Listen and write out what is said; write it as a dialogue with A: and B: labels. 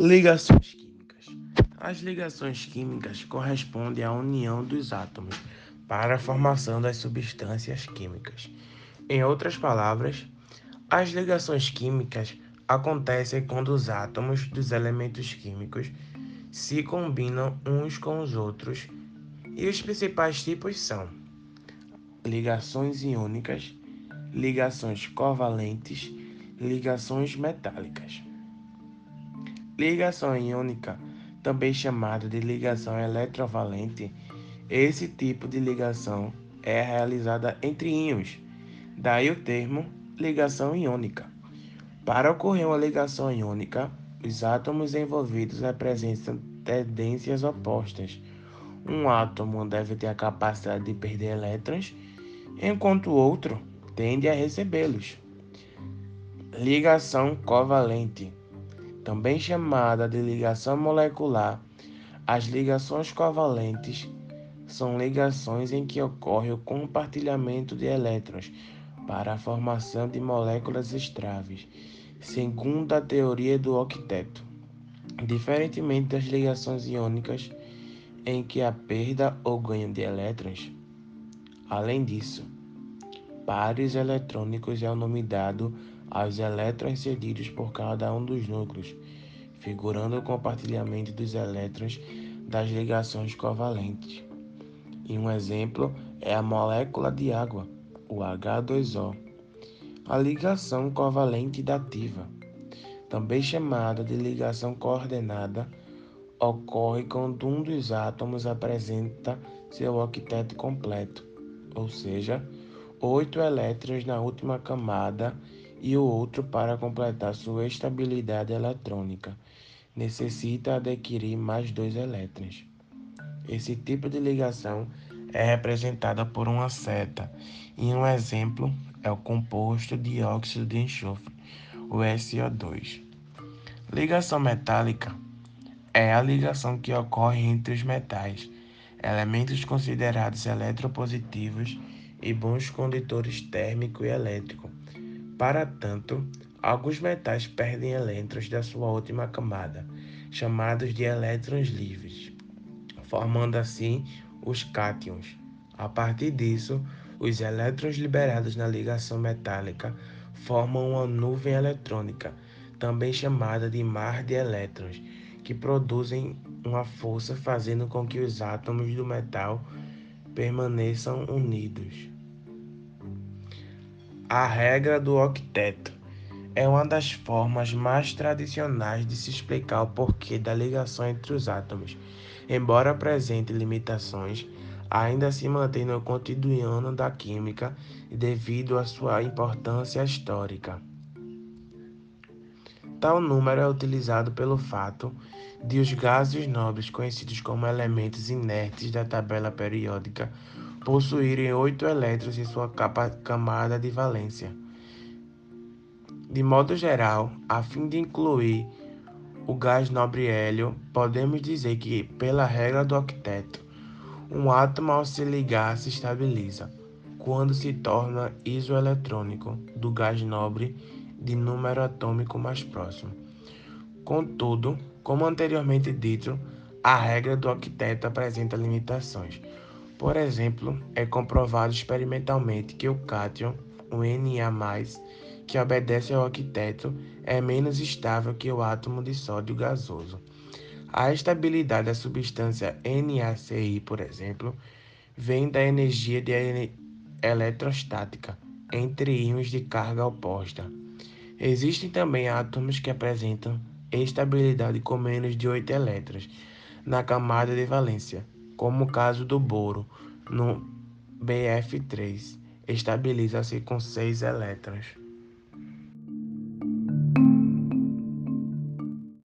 A: Ligações químicas. As ligações químicas correspondem à união dos átomos para a formação das substâncias químicas. Em outras palavras, as ligações químicas acontecem quando os átomos dos elementos químicos se combinam uns com os outros, e os principais tipos são ligações iônicas, ligações covalentes, ligações metálicas. Ligação iônica, também chamada de ligação eletrovalente, esse tipo de ligação é realizada entre íons, daí o termo ligação iônica. Para ocorrer uma ligação iônica, os átomos envolvidos apresentam tendências opostas. Um átomo deve ter a capacidade de perder elétrons, enquanto o outro tende a recebê-los. Ligação covalente também chamada de ligação molecular, as ligações covalentes são ligações em que ocorre o compartilhamento de elétrons para a formação de moléculas estáveis, segundo a teoria do octeto. Diferentemente das ligações iônicas, em que há perda ou ganho de elétrons, além disso, pares eletrônicos é o nome dado aos elétrons cedidos por cada um dos núcleos, figurando o compartilhamento dos elétrons das ligações covalentes. E um exemplo é a molécula de água, o H2O. A ligação covalente dativa, também chamada de ligação coordenada, ocorre quando um dos átomos apresenta seu octeto completo, ou seja, oito elétrons na última camada e o outro para completar sua estabilidade eletrônica. Necessita adquirir mais dois elétrons. Esse tipo de ligação é representada por uma seta, e um exemplo é o composto dióxido de enxofre, o SO2. Ligação metálica é a ligação que ocorre entre os metais, elementos considerados eletropositivos e bons condutores térmico e elétrico para tanto, alguns metais perdem elétrons da sua última camada, chamados de elétrons livres, formando assim os cátions. A partir disso, os elétrons liberados na ligação metálica formam uma nuvem eletrônica, também chamada de mar de elétrons, que produzem uma força fazendo com que os átomos do metal permaneçam unidos. A regra do octeto é uma das formas mais tradicionais de se explicar o porquê da ligação entre os átomos. Embora apresente limitações, ainda se mantém no cotidiano da química devido à sua importância histórica. Tal número é utilizado pelo fato de os gases nobres, conhecidos como elementos inertes da tabela periódica, possuírem oito elétrons em sua capa, camada de valência. De modo geral, a fim de incluir o gás nobre hélio, podemos dizer que, pela regra do octeto, um átomo ao se ligar se estabiliza quando se torna isoeletrônico do gás nobre de número atômico mais próximo. Contudo, como anteriormente dito, a regra do octeto apresenta limitações. Por exemplo, é comprovado experimentalmente que o cátion, o Na+, que obedece ao octeto, é menos estável que o átomo de sódio gasoso. A estabilidade da substância NaCl, por exemplo, vem da energia de eletrostática entre íons de carga oposta. Existem também átomos que apresentam estabilidade com menos de 8 elétrons na camada de valência, como o caso do boro, no BF3, estabiliza-se com 6 elétrons.